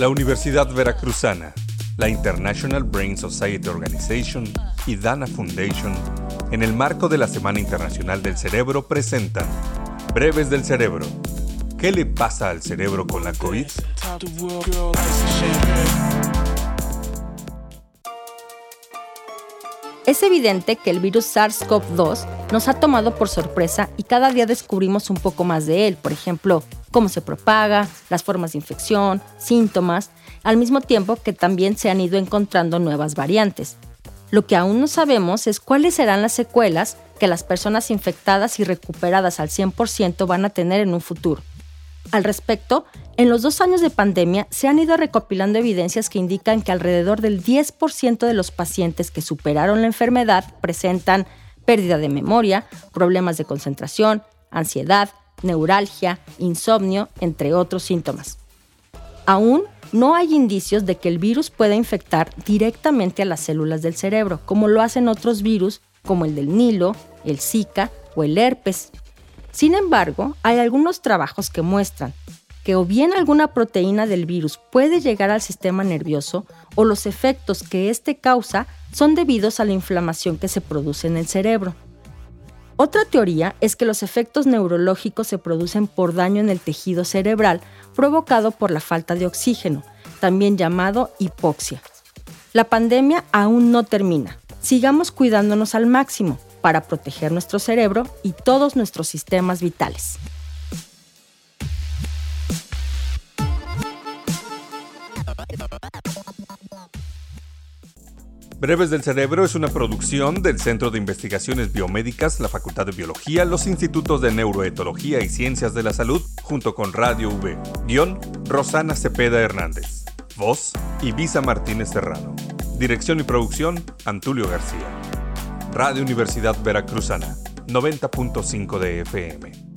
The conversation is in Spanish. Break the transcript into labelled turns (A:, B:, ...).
A: La Universidad Veracruzana, la International Brain Society Organization y Dana Foundation, en el marco de la Semana Internacional del Cerebro, presentan Breves del Cerebro. ¿Qué le pasa al cerebro con la COVID?
B: Es evidente que el virus SARS-CoV-2 nos ha tomado por sorpresa y cada día descubrimos un poco más de él, por ejemplo, cómo se propaga, las formas de infección, síntomas, al mismo tiempo que también se han ido encontrando nuevas variantes. Lo que aún no sabemos es cuáles serán las secuelas que las personas infectadas y recuperadas al 100% van a tener en un futuro. Al respecto, en los dos años de pandemia se han ido recopilando evidencias que indican que alrededor del 10% de los pacientes que superaron la enfermedad presentan pérdida de memoria, problemas de concentración, ansiedad, neuralgia, insomnio, entre otros síntomas. Aún no hay indicios de que el virus pueda infectar directamente a las células del cerebro, como lo hacen otros virus como el del Nilo, el Zika o el herpes. Sin embargo, hay algunos trabajos que muestran que o bien alguna proteína del virus puede llegar al sistema nervioso o los efectos que éste causa son debidos a la inflamación que se produce en el cerebro. Otra teoría es que los efectos neurológicos se producen por daño en el tejido cerebral provocado por la falta de oxígeno, también llamado hipoxia. La pandemia aún no termina. Sigamos cuidándonos al máximo para proteger nuestro cerebro y todos nuestros sistemas vitales.
A: Breves del Cerebro es una producción del Centro de Investigaciones Biomédicas, la Facultad de Biología, los Institutos de Neuroetología y Ciencias de la Salud, junto con Radio V. Guión, Rosana Cepeda Hernández. Voz, Ibiza Martínez Serrano. Dirección y producción, Antulio García. Radio Universidad Veracruzana, 90.5 de FM.